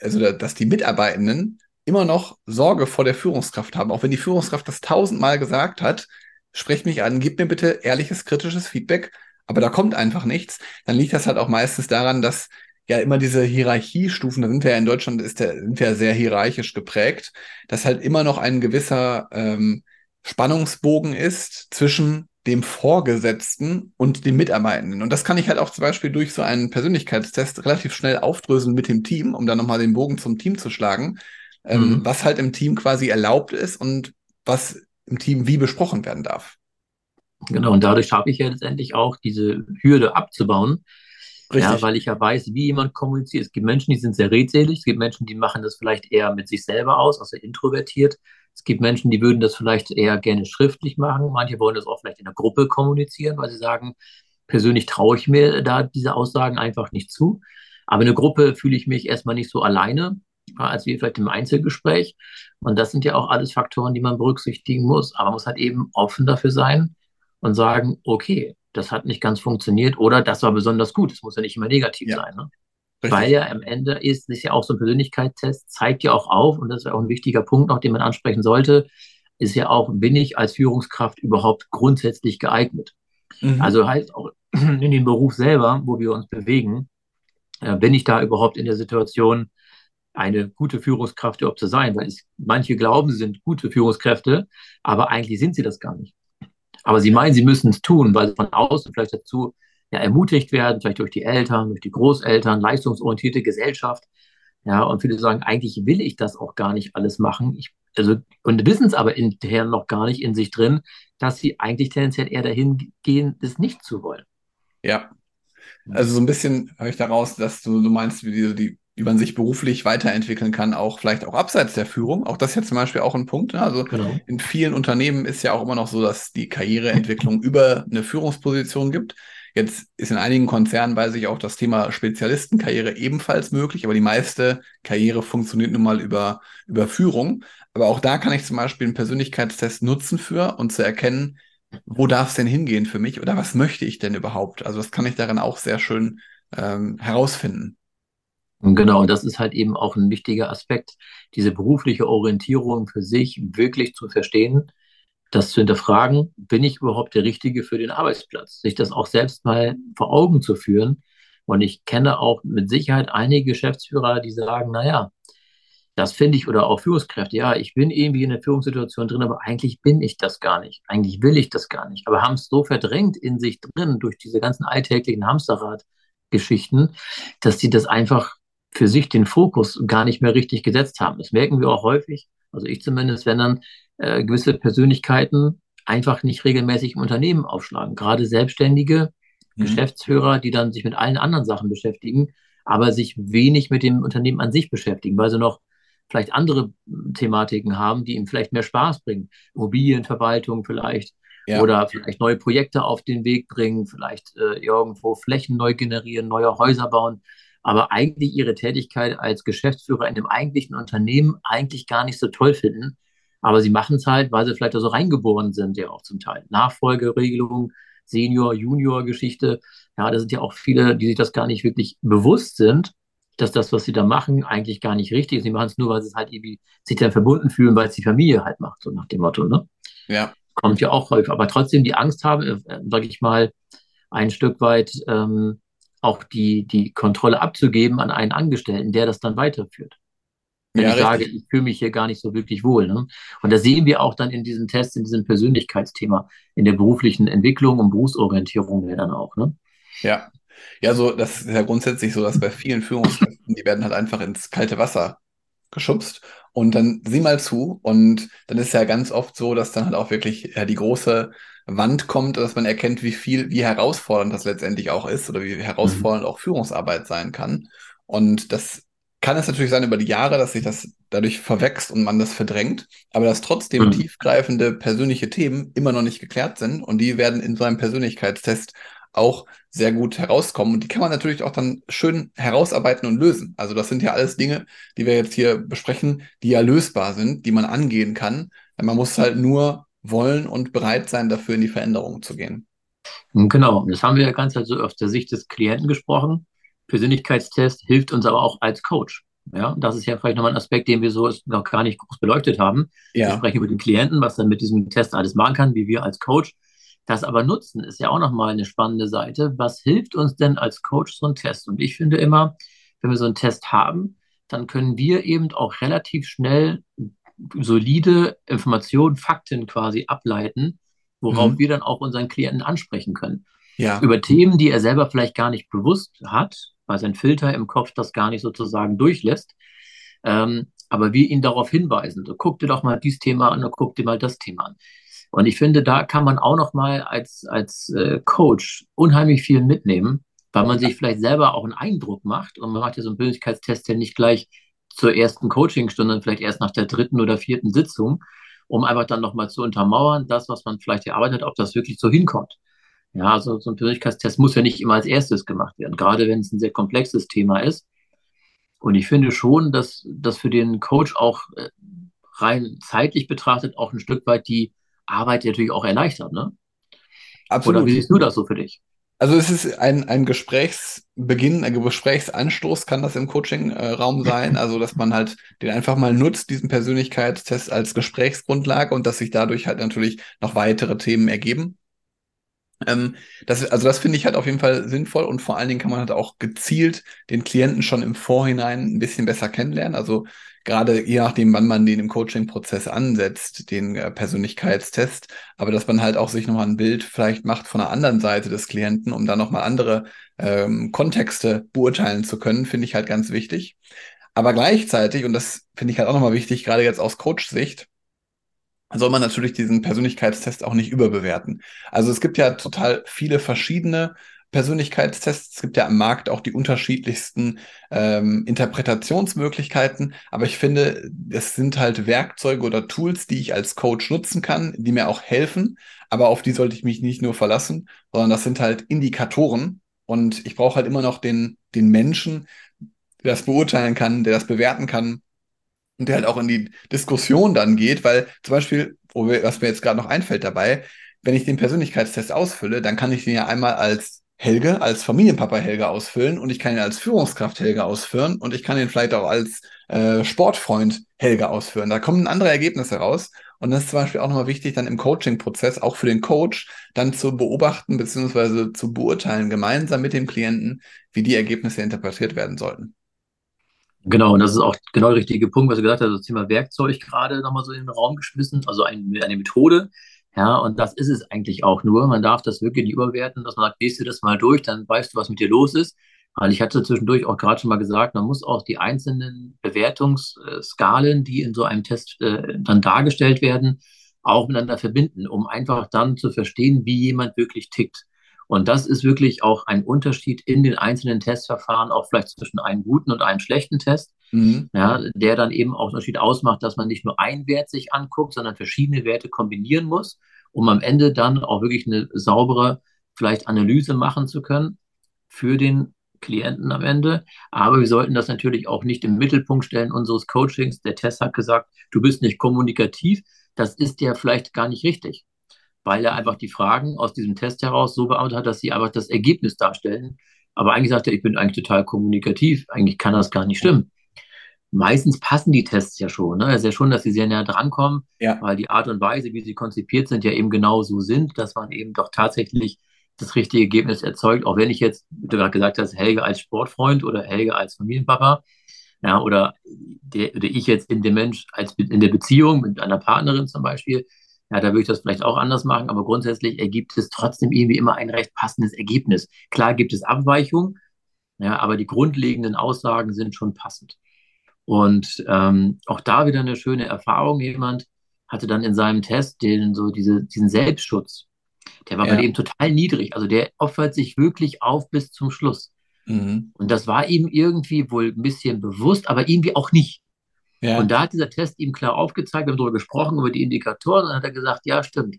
also dass die Mitarbeitenden immer noch Sorge vor der Führungskraft haben. Auch wenn die Führungskraft das tausendmal gesagt hat, sprech mich an, gib mir bitte ehrliches, kritisches Feedback, aber da kommt einfach nichts, dann liegt das halt auch meistens daran, dass ja immer diese Hierarchiestufen, da sind wir ja in Deutschland, ist der, sind wir ja sehr hierarchisch geprägt, dass halt immer noch ein gewisser ähm, Spannungsbogen ist zwischen dem Vorgesetzten und den Mitarbeitenden. Und das kann ich halt auch zum Beispiel durch so einen Persönlichkeitstest relativ schnell aufdröseln mit dem Team, um dann nochmal den Bogen zum Team zu schlagen, ähm, mhm. was halt im Team quasi erlaubt ist und was im Team wie besprochen werden darf. Genau, und dadurch schaffe ich ja letztendlich auch diese Hürde abzubauen, Richtig. Ja, weil ich ja weiß, wie jemand kommuniziert. Es gibt Menschen, die sind sehr redselig. Es gibt Menschen, die machen das vielleicht eher mit sich selber aus, also introvertiert. Es gibt Menschen, die würden das vielleicht eher gerne schriftlich machen. Manche wollen das auch vielleicht in der Gruppe kommunizieren, weil sie sagen, persönlich traue ich mir da diese Aussagen einfach nicht zu. Aber in der Gruppe fühle ich mich erstmal nicht so alleine, als wie vielleicht im Einzelgespräch. Und das sind ja auch alles Faktoren, die man berücksichtigen muss. Aber man muss halt eben offen dafür sein und sagen, okay, das hat nicht ganz funktioniert oder das war besonders gut. Es muss ja nicht immer negativ ja. sein. Ne? Weil ja am Ende ist, ist ja auch so ein Persönlichkeitstest, zeigt ja auch auf, und das ist auch ein wichtiger Punkt noch, den man ansprechen sollte, ist ja auch, bin ich als Führungskraft überhaupt grundsätzlich geeignet? Mhm. Also heißt auch (clears throat) in dem Beruf selber, wo wir uns bewegen, äh, bin ich da überhaupt in der Situation, eine gute Führungskraft überhaupt zu sein? Weil es, manche glauben, sie sind gute Führungskräfte, aber eigentlich sind sie das gar nicht. Aber sie meinen, sie müssen es tun, weil sie von außen vielleicht dazu ja, ermutigt werden, vielleicht durch die Eltern, durch die Großeltern, leistungsorientierte Gesellschaft. Ja, und viele sagen, eigentlich will ich das auch gar nicht alles machen. Ich, also, und wissen es aber hinterher noch gar nicht in sich drin, dass sie eigentlich tendenziell eher dahin gehen, es nicht zu wollen. Ja. Also so ein bisschen höre ich daraus, dass du, du meinst, wie die, die wie man sich beruflich weiterentwickeln kann, auch vielleicht auch abseits der Führung. Auch das ist ja zum Beispiel auch ein Punkt. Ne? Also genau. in vielen Unternehmen ist ja auch immer noch so, dass die Karriereentwicklung über eine Führungsposition gibt. Jetzt ist in einigen Konzernen, weiß ich auch, das Thema Spezialistenkarriere ebenfalls möglich, aber die meiste Karriere funktioniert nun mal über, über Führung. Aber auch da kann ich zum Beispiel einen Persönlichkeitstest nutzen für und zu erkennen, wo darf es denn hingehen für mich oder was möchte ich denn überhaupt? Also das kann ich darin auch sehr schön ähm, herausfinden. Genau, das ist halt eben auch ein wichtiger Aspekt, diese berufliche Orientierung für sich wirklich zu verstehen, das zu hinterfragen, bin ich überhaupt der Richtige für den Arbeitsplatz? Sich das auch selbst mal vor Augen zu führen. Und ich kenne auch mit Sicherheit einige Geschäftsführer, die sagen, naja, das finde ich, oder auch Führungskräfte, ja, ich bin irgendwie in der Führungssituation drin, aber eigentlich bin ich das gar nicht. Eigentlich will ich das gar nicht. Aber haben es so verdrängt in sich drin durch diese ganzen alltäglichen Hamsterrad-Geschichten, dass sie das einfach für sich den Fokus gar nicht mehr richtig gesetzt haben. Das merken wir auch häufig, also ich zumindest, wenn dann äh, gewisse Persönlichkeiten einfach nicht regelmäßig im Unternehmen aufschlagen. Gerade Selbstständige, mhm. Geschäftsführer, die dann sich mit allen anderen Sachen beschäftigen, aber sich wenig mit dem Unternehmen an sich beschäftigen, weil sie noch vielleicht andere Thematiken haben, die ihm vielleicht mehr Spaß bringen. Immobilienverwaltung vielleicht. Ja. Oder vielleicht neue Projekte auf den Weg bringen, vielleicht äh, irgendwo Flächen neu generieren, neue Häuser bauen aber eigentlich ihre Tätigkeit als Geschäftsführer in dem eigentlichen Unternehmen eigentlich gar nicht so toll finden. Aber sie machen es halt, weil sie vielleicht da so reingeboren sind, ja auch zum Teil. Nachfolgeregelungen, Senior, Junior-Geschichte. Ja, da sind ja auch viele, die sich das gar nicht wirklich bewusst sind, dass das, was sie da machen, eigentlich gar nicht richtig ist. Sie machen es nur, weil sie es halt irgendwie sich dann verbunden fühlen, weil es die Familie halt macht, so nach dem Motto, ne? Ja. Kommt ja auch häufig. Aber trotzdem die Angst haben, äh, sage ich mal, ein Stück weit ähm, auch die, die Kontrolle abzugeben an einen Angestellten, der das dann weiterführt. Wenn ja, ich richtig. sage, ich fühle mich hier gar nicht so wirklich wohl. Ne? Und da sehen wir auch dann in diesen Tests, in diesem Persönlichkeitsthema, in der beruflichen Entwicklung und Berufsorientierung ja dann auch. Ne? Ja. Ja, so, das ist ja grundsätzlich so, dass bei vielen Führungskräften, die werden halt einfach ins kalte Wasser geschubst und dann sieh mal zu. Und dann ist ja ganz oft so, dass dann halt auch wirklich ja, die große Wand kommt, dass man erkennt, wie viel, wie herausfordernd das letztendlich auch ist oder wie herausfordernd mhm. auch Führungsarbeit sein kann. Und das kann es natürlich sein über die Jahre, dass sich das dadurch verwächst und man das verdrängt, aber dass trotzdem mhm. tiefgreifende persönliche Themen immer noch nicht geklärt sind und die werden in so einem Persönlichkeitstest auch sehr gut herauskommen. Und die kann man natürlich auch dann schön herausarbeiten und lösen. Also das sind ja alles Dinge, die wir jetzt hier besprechen, die ja lösbar sind, die man angehen kann. Man muss halt nur wollen und bereit sein, dafür in die Veränderung zu gehen. Genau, das haben wir ja ganz also aus der Sicht des Klienten gesprochen. Persönlichkeitstest hilft uns aber auch als Coach. Ja, das ist ja vielleicht nochmal ein Aspekt, den wir so noch gar nicht groß beleuchtet haben. Ja. Wir sprechen über den Klienten, was er mit diesem Test alles machen kann, wie wir als Coach. Das aber nutzen ist ja auch nochmal eine spannende Seite. Was hilft uns denn als Coach so ein Test? Und ich finde immer, wenn wir so einen Test haben, dann können wir eben auch relativ schnell solide Informationen, Fakten quasi ableiten, worauf mhm. wir dann auch unseren Klienten ansprechen können. Ja. Über Themen, die er selber vielleicht gar nicht bewusst hat, weil sein Filter im Kopf das gar nicht sozusagen durchlässt. Ähm, aber wir ihn darauf hinweisen. So, guck dir doch mal dieses Thema an und guck dir mal das Thema an. Und ich finde, da kann man auch noch mal als, als äh, Coach unheimlich viel mitnehmen, weil man sich vielleicht selber auch einen Eindruck macht. Und man macht ja so einen Persönlichkeitstest ja nicht gleich zur ersten Coachingstunde, vielleicht erst nach der dritten oder vierten Sitzung, um einfach dann nochmal zu untermauern, das, was man vielleicht erarbeitet, ob das wirklich so hinkommt. Ja, also so ein Persönlichkeitstest muss ja nicht immer als erstes gemacht werden, gerade wenn es ein sehr komplexes Thema ist. Und ich finde schon, dass das für den Coach auch äh, rein zeitlich betrachtet auch ein Stück weit die Arbeit natürlich auch erleichtert, ne? Absolut. Oder wie siehst du das so für dich? Also es ist ein, ein Gesprächsbeginn, ein Gesprächsanstoß kann das im Coaching-Raum sein. (laughs) Also dass man halt den einfach mal nutzt, diesen Persönlichkeitstest als Gesprächsgrundlage und dass sich dadurch halt natürlich noch weitere Themen ergeben. Ähm, das, also das finde ich halt auf jeden Fall sinnvoll und vor allen Dingen kann man halt auch gezielt den Klienten schon im Vorhinein ein bisschen besser kennenlernen. Also gerade je nachdem, wann man den im Coaching-Prozess ansetzt, den äh, Persönlichkeitstest, aber dass man halt auch sich nochmal ein Bild vielleicht macht von der anderen Seite des Klienten, um da nochmal andere ähm, Kontexte beurteilen zu können, finde ich halt ganz wichtig. Aber gleichzeitig, und das finde ich halt auch nochmal wichtig, gerade jetzt aus Coach-Sicht, soll man natürlich diesen Persönlichkeitstest auch nicht überbewerten. Also es gibt ja total viele verschiedene Persönlichkeitstests. Es gibt ja am Markt auch die unterschiedlichsten ähm, Interpretationsmöglichkeiten, aber ich finde, es sind halt Werkzeuge oder Tools, die ich als Coach nutzen kann, die mir auch helfen, aber auf die sollte ich mich nicht nur verlassen, sondern das sind halt Indikatoren und ich brauche halt immer noch den, den Menschen, der das beurteilen kann, der das bewerten kann und der halt auch in die Diskussion dann geht, weil zum Beispiel, was mir jetzt gerade noch einfällt dabei, wenn ich den Persönlichkeitstest ausfülle, dann kann ich den ja einmal als Helge, als Familienpapa Helge ausfüllen und ich kann ihn als Führungskraft Helge ausführen und ich kann ihn vielleicht auch als äh, Sportfreund Helge ausführen. Da kommen andere Ergebnisse raus. Und das ist zum Beispiel auch nochmal wichtig, dann im Coaching-Prozess, auch für den Coach, dann zu beobachten bzw. zu beurteilen, gemeinsam mit dem Klienten, wie die Ergebnisse interpretiert werden sollten. Genau, und das ist auch genau der richtige Punkt, was du gesagt hast, das Thema Werkzeug gerade nochmal so in den Raum geschmissen, also eine, eine Methode. Ja, und das ist es eigentlich auch nur. Man darf das wirklich nicht überwerten, dass man sagt, gehst du das mal durch, dann weißt du, was mit dir los ist. Weil ich hatte zwischendurch auch gerade schon mal gesagt, man muss auch die einzelnen Bewertungsskalen, die in so einem Test äh, dann dargestellt werden, auch miteinander verbinden, um einfach dann zu verstehen, wie jemand wirklich tickt. Und das ist wirklich auch ein Unterschied in den einzelnen Testverfahren, auch vielleicht zwischen einem guten und einem schlechten Test, mhm. ja, der dann eben auch Unterschied ausmacht, dass man nicht nur einen Wert sich anguckt, sondern verschiedene Werte kombinieren muss, um am Ende dann auch wirklich eine saubere vielleicht Analyse machen zu können für den Klienten am Ende. Aber wir sollten das natürlich auch nicht im Mittelpunkt stellen unseres Coachings. Der Test hat gesagt, du bist nicht kommunikativ. Das ist ja vielleicht gar nicht richtig weil er einfach die Fragen aus diesem Test heraus so beantwortet hat, dass sie einfach das Ergebnis darstellen. Aber eigentlich sagt er, ich bin eigentlich total kommunikativ. Eigentlich kann das gar nicht stimmen. Meistens passen die Tests ja schon. Ne? Es ist ja schon, dass sie sehr näher drankommen, ja. weil die Art und Weise, wie sie konzipiert sind, ja eben genau so sind, dass man eben doch tatsächlich das richtige Ergebnis erzeugt. Auch wenn ich jetzt, wie du gerade gesagt hast, Helge als Sportfreund oder Helge als Familienpapa, ja, oder, der, oder ich jetzt in dem Mensch als in der Beziehung mit einer Partnerin zum Beispiel, ja, da würde ich das vielleicht auch anders machen, aber grundsätzlich ergibt es trotzdem irgendwie immer ein recht passendes Ergebnis. Klar gibt es Abweichungen, ja, aber die grundlegenden Aussagen sind schon passend. Und ähm, auch da wieder eine schöne Erfahrung. Jemand hatte dann in seinem Test den, so diese, diesen Selbstschutz. Der war ja. bei dem total niedrig. Also der opfert sich wirklich auf bis zum Schluss. Mhm. Und das war ihm irgendwie wohl ein bisschen bewusst, aber irgendwie auch nicht. Ja. Und da hat dieser Test ihm klar aufgezeigt, wir haben darüber gesprochen, über die Indikatoren, und dann hat er gesagt, ja, stimmt.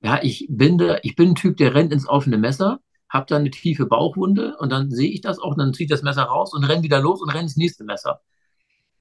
Ja, ich bin, der, ich bin ein Typ, der rennt ins offene Messer, habe dann eine tiefe Bauchwunde und dann sehe ich das auch, und dann ziehe ich das Messer raus und renne wieder los und renne ins nächste Messer.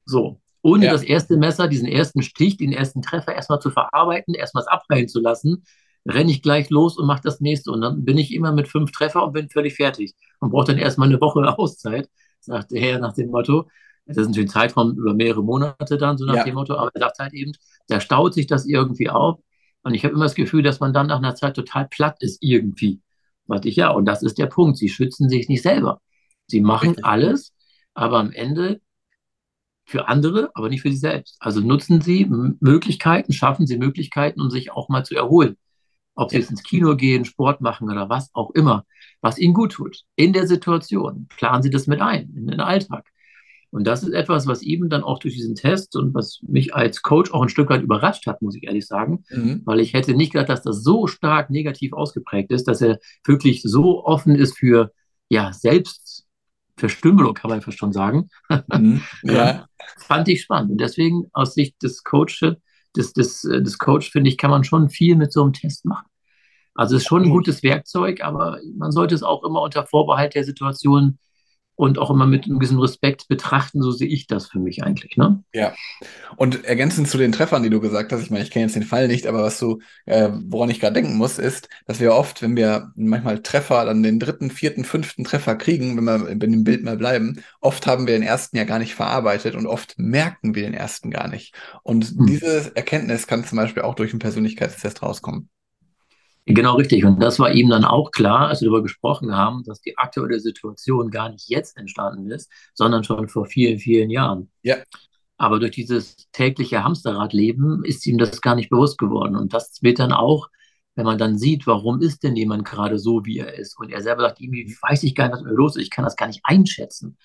So, ohne ja. das erste Messer, diesen ersten Stich, den ersten Treffer erstmal zu verarbeiten, erstmal es abheilen zu lassen, renne ich gleich los und mache das nächste. Und dann bin ich immer mit fünf Treffer und bin völlig fertig. Und brauche dann erstmal eine Woche (laughs) Auszeit, sagt der Herr nach dem Motto. Das ist natürlich ein Zeitraum über mehrere Monate dann, so nach ja. dem Motto, aber er sagt halt eben, da staut sich das irgendwie auf. Und ich habe immer das Gefühl, dass man dann nach einer Zeit total platt ist irgendwie. Sagte ich, ja, und das ist der Punkt. Sie schützen sich nicht selber. Sie machen alles, aber am Ende für andere, aber nicht für sich selbst. Also nutzen Sie Möglichkeiten, schaffen Sie Möglichkeiten, um sich auch mal zu erholen. Ob Sie jetzt ins Kino gehen, Sport machen oder was auch immer, was Ihnen gut tut. In der Situation planen Sie das mit ein, in den Alltag. Und das ist etwas, was eben dann auch durch diesen Test und was mich als Coach auch ein Stück weit überrascht hat, muss ich ehrlich sagen, mhm. weil ich hätte nicht gedacht, dass das so stark negativ ausgeprägt ist, dass er wirklich so offen ist für ja, Selbstverstümmelung, kann man fast schon sagen. Mhm. (laughs) Ja. Fand ich spannend. Und deswegen aus Sicht des Coaches, des, des, des Coach, finde ich, kann man schon viel mit so einem Test machen. Also es ist schon ein gutes Werkzeug, aber man sollte es auch immer unter Vorbehalt der Situation und auch immer mit einem gewissen Respekt betrachten, so sehe ich das für mich eigentlich. Ne? Ja. Und ergänzend zu den Treffern, die du gesagt hast, ich meine, ich kenne jetzt den Fall nicht, aber was du, äh, woran ich gerade denken muss, ist, dass wir oft, wenn wir manchmal Treffer, dann den dritten, vierten, fünften Treffer kriegen, wenn wir in dem Bild mal bleiben, oft haben wir den ersten ja gar nicht verarbeitet und oft merken wir den ersten gar nicht. Und hm. diese Erkenntnis kann zum Beispiel auch durch einen Persönlichkeitstest rauskommen. Genau richtig. Und das war ihm dann auch klar, als wir darüber gesprochen haben, dass die aktuelle Situation gar nicht jetzt entstanden ist, sondern schon vor vielen, vielen Jahren. Ja. Aber durch dieses tägliche Hamsterradleben ist ihm das gar nicht bewusst geworden. Und das wird dann auch, wenn man dann sieht, warum ist denn jemand gerade so, wie er ist. Und er selber sagt, irgendwie weiß ich gar nicht, was mir los ist. Ich kann das gar nicht einschätzen.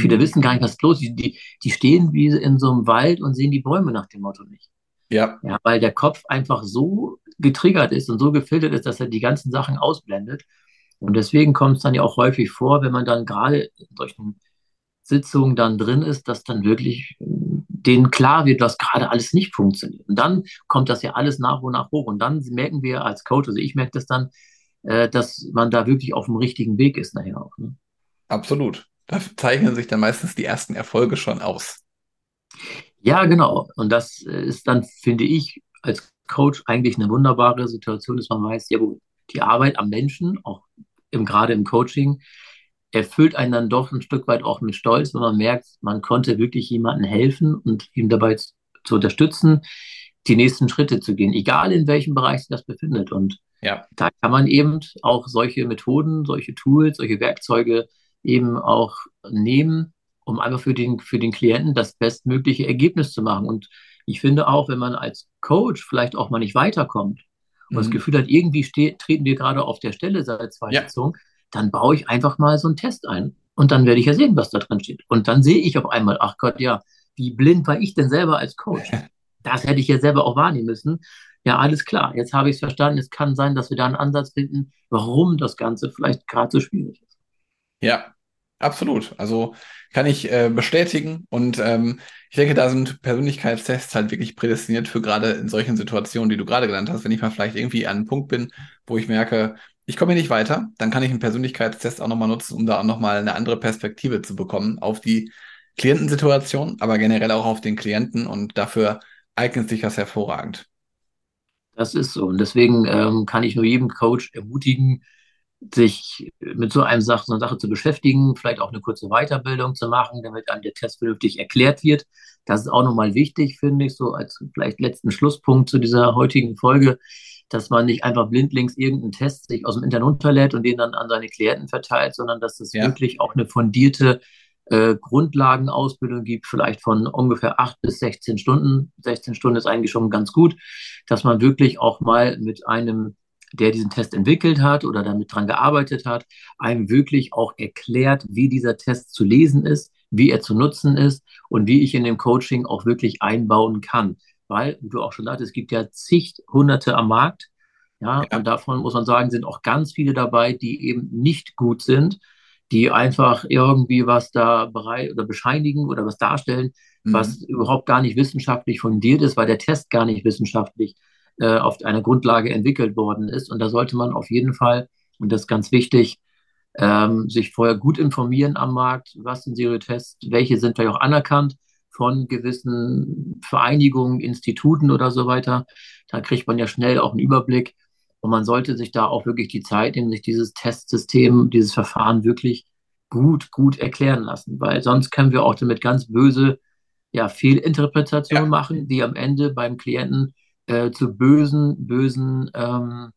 Viele mhm. wissen gar nicht, was los ist. Die, die stehen wie in so einem Wald und sehen die Bäume nach dem Motto nicht. Ja. ja. Weil der Kopf einfach so getriggert ist und so gefiltert ist, dass er die ganzen Sachen ausblendet. Und deswegen kommt es dann ja auch häufig vor, wenn man dann gerade in solchen Sitzungen dann drin ist, dass dann wirklich äh, denen klar wird, dass gerade alles nicht funktioniert. Und dann kommt das ja alles nach und nach hoch. Und dann merken wir als Coach, also ich merke das dann, äh, dass man da wirklich auf dem richtigen Weg ist nachher auch. Ne? Absolut. Da zeichnen sich dann meistens die ersten Erfolge schon aus. Ja, genau. Und das äh, ist dann, finde ich, als Coach eigentlich eine wunderbare Situation, dass man weiß, ja gut, die Arbeit am Menschen, auch im, gerade im Coaching, erfüllt einen dann doch ein Stück weit auch mit Stolz, wenn man merkt, man konnte wirklich jemandem helfen und ihm dabei zu, unterstützen, die nächsten Schritte zu gehen, egal in welchem Bereich sich das befindet. Und ja. da kann man eben auch solche Methoden, solche Tools, solche Werkzeuge eben auch nehmen, um einfach für den, für den Klienten das bestmögliche Ergebnis zu machen. Und ich finde auch, wenn man als Coach vielleicht auch mal nicht weiterkommt und mhm. das Gefühl hat, irgendwie treten wir gerade auf der Stelle seit zwei ja. Sitzungen, dann baue ich einfach mal so einen Test ein. Und dann werde ich ja sehen, was da drin steht. Und dann sehe ich auf einmal, ach Gott, ja, wie blind war ich denn selber als Coach? (laughs) Das hätte ich ja selber auch wahrnehmen müssen. Ja, alles klar, jetzt habe ich es verstanden. Es kann sein, dass wir da einen Ansatz finden, warum das Ganze vielleicht gerade so schwierig ist. Ja, absolut. Also kann ich äh, bestätigen. Und ähm, ich denke, da sind Persönlichkeitstests halt wirklich prädestiniert für gerade in solchen Situationen, die du gerade genannt hast. Wenn ich mal vielleicht irgendwie an einem Punkt bin, wo ich merke, ich komme hier nicht weiter, dann kann ich einen Persönlichkeitstest auch nochmal nutzen, um da auch nochmal eine andere Perspektive zu bekommen auf die Klientensituation, aber generell auch auf den Klienten und dafür eignet sich das hervorragend. Das ist so. Und deswegen ähm, kann ich nur jedem Coach ermutigen, sich mit so einem Sache, so einer Sache zu beschäftigen, vielleicht auch eine kurze Weiterbildung zu machen, damit einem der Test vernünftig erklärt wird. Das ist auch nochmal wichtig, finde ich, so als vielleicht letzten Schlusspunkt zu dieser heutigen Folge, dass man nicht einfach blindlings irgendeinen Test sich aus dem Internet runterlädt und den dann an seine Klienten verteilt, sondern dass es ja. wirklich auch eine fundierte äh, Grundlagenausbildung gibt, vielleicht von ungefähr acht bis 16 Stunden. 16 Stunden ist eigentlich schon ganz gut, dass man wirklich auch mal mit einem der diesen Test entwickelt hat oder damit dran gearbeitet hat, einem wirklich auch erklärt, wie dieser Test zu lesen ist, wie er zu nutzen ist und wie ich in dem Coaching auch wirklich einbauen kann. Weil, wie du auch schon sagtest, es gibt ja zig Hunderte am Markt. Ja, ja, und davon muss man sagen, sind auch ganz viele dabei, die eben nicht gut sind, die einfach irgendwie was da bereit oder bescheinigen oder was darstellen, mhm. was überhaupt gar nicht wissenschaftlich fundiert ist, weil der Test gar nicht wissenschaftlich äh, auf einer Grundlage entwickelt worden ist. Und da sollte man auf jeden Fall, und das ist ganz wichtig, ähm, sich vorher gut informieren am Markt, was sind Serious-Tests, welche sind vielleicht auch anerkannt von gewissen Vereinigungen, Instituten oder so weiter. Da kriegt man ja schnell auch einen Überblick. Und man sollte sich da auch wirklich die Zeit nehmen, sich dieses Testsystem, dieses Verfahren wirklich gut, gut erklären lassen. Weil sonst können wir auch damit ganz böse ja, Fehlinterpretationen ja. machen, die am Ende beim Klienten äh, zu bösen, bösen ähm,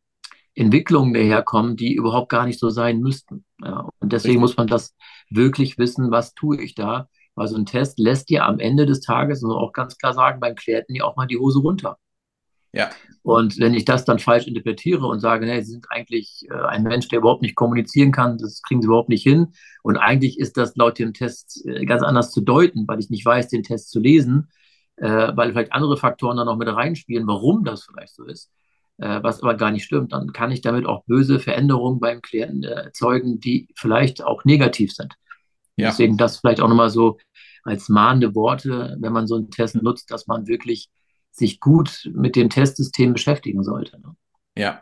Entwicklungen daherkommen, die überhaupt gar nicht so sein müssten. Ja, und deswegen Richtig. muss man das wirklich wissen, was tue ich da. Weil so ein Test lässt ja am Ende des Tages, muss man auch ganz klar sagen, beim Klienten ja auch mal die Hose runter. Ja. Und wenn ich das dann falsch interpretiere und sage, nee, Sie sind eigentlich äh, ein Mensch, der überhaupt nicht kommunizieren kann, das kriegen Sie überhaupt nicht hin. Und eigentlich ist das laut dem Test äh, ganz anders zu deuten, weil ich nicht weiß, den Test zu lesen, äh, weil vielleicht andere Faktoren dann noch mit reinspielen, warum das vielleicht so ist, äh, was aber gar nicht stimmt. Dann kann ich damit auch böse Veränderungen beim Klienten äh, erzeugen, die vielleicht auch negativ sind. Ja. Deswegen das vielleicht auch nochmal so als mahnende Worte, wenn man so einen Test nutzt, dass man wirklich sich gut mit dem Testsystem beschäftigen sollte. Ne? Ja,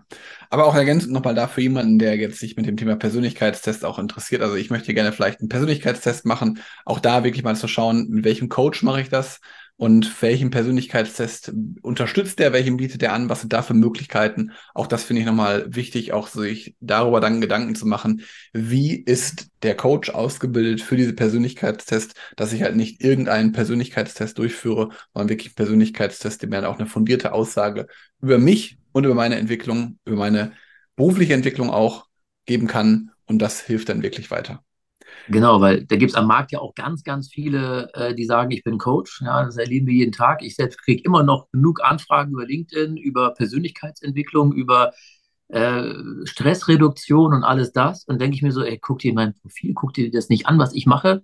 aber auch ergänzend nochmal da für jemanden, der jetzt sich mit dem Thema Persönlichkeitstest auch interessiert. Also ich möchte gerne vielleicht einen Persönlichkeitstest machen, auch da wirklich mal zu schauen, mit welchem Coach mache ich das, und welchen Persönlichkeitstest unterstützt der, welchen bietet er an, was sind da für Möglichkeiten. Auch das finde ich nochmal wichtig, auch sich darüber dann Gedanken zu machen, wie ist der Coach ausgebildet für diese Persönlichkeitstest, dass ich halt nicht irgendeinen Persönlichkeitstest durchführe, sondern wirklich einen Persönlichkeitstest, der mir dann auch eine fundierte Aussage über mich und über meine Entwicklung, über meine berufliche Entwicklung auch geben kann. Und das hilft dann wirklich weiter. Genau, weil da gibt es am Markt ja auch ganz, ganz viele, äh, die sagen, ich bin Coach. Ja, das erleben wir jeden Tag. Ich selbst kriege immer noch genug Anfragen über LinkedIn, über Persönlichkeitsentwicklung, über äh, Stressreduktion und alles das. Und denke ich mir so, ey, guck dir mein Profil, guck dir das nicht an, was ich mache.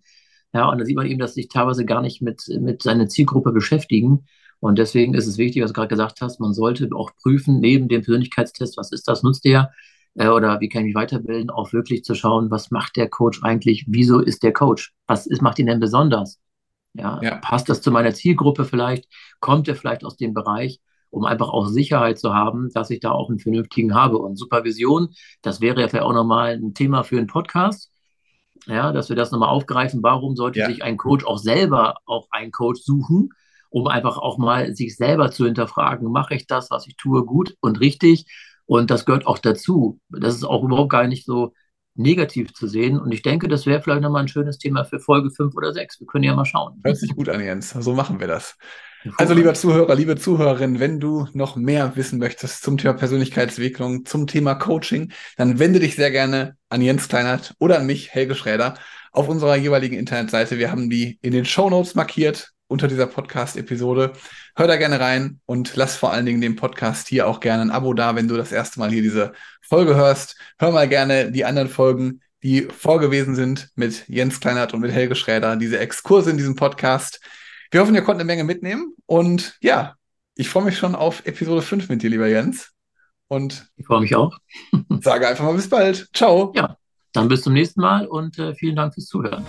Ja, und da sieht man eben, dass sich teilweise gar nicht mit, mit seiner Zielgruppe beschäftigen. Und deswegen ist es wichtig, was du gerade gesagt hast, man sollte auch prüfen, neben dem Persönlichkeitstest, was ist das, nutzt der? Äh, oder wie kann ich mich weiterbilden, auch wirklich zu schauen, was macht der Coach eigentlich, wieso ist der Coach, was ist, macht ihn denn besonders? Ja, ja. passt das zu meiner Zielgruppe vielleicht? Kommt er vielleicht aus dem Bereich? um einfach auch Sicherheit zu haben, dass ich da auch einen vernünftigen habe. Und Supervision, das wäre ja vielleicht auch nochmal ein Thema für einen Podcast. Ja, dass wir das nochmal aufgreifen. Warum sollte ja. sich ein Coach auch selber auch einen Coach suchen, um einfach auch mal sich selber zu hinterfragen, mache ich das, was ich tue, gut und richtig? Und das gehört auch dazu. Das ist auch überhaupt gar nicht so negativ zu sehen. Und ich denke, das wäre vielleicht nochmal ein schönes Thema für Folge 5 oder 6. Wir können ja mal schauen. Hört sich gut an, Jens. So machen wir das. Also, lieber Zuhörer, liebe Zuhörerin, wenn du noch mehr wissen möchtest zum Thema Persönlichkeitsentwicklung, zum Thema Coaching, dann wende dich sehr gerne an Jens Kleinert oder an mich, Helge Schräder, auf unserer jeweiligen Internetseite. Wir haben die in den Show Notes markiert unter dieser Podcast-Episode. Hör da gerne rein und lass vor allen Dingen dem Podcast hier auch gerne ein Abo da, wenn du das erste Mal hier diese Folge hörst. Hör mal gerne die anderen Folgen, die vorgewesen sind mit Jens Kleinert und mit Helge Schräder, diese Exkurse in diesem Podcast. Wir hoffen, ihr konntet eine Menge mitnehmen. Und ja, ich freue mich schon auf Episode 5 mit dir, lieber Jens. Und ich freue mich auch. (laughs) sage einfach mal bis bald. Ciao. Ja, dann bis zum nächsten Mal und äh, vielen Dank fürs Zuhören.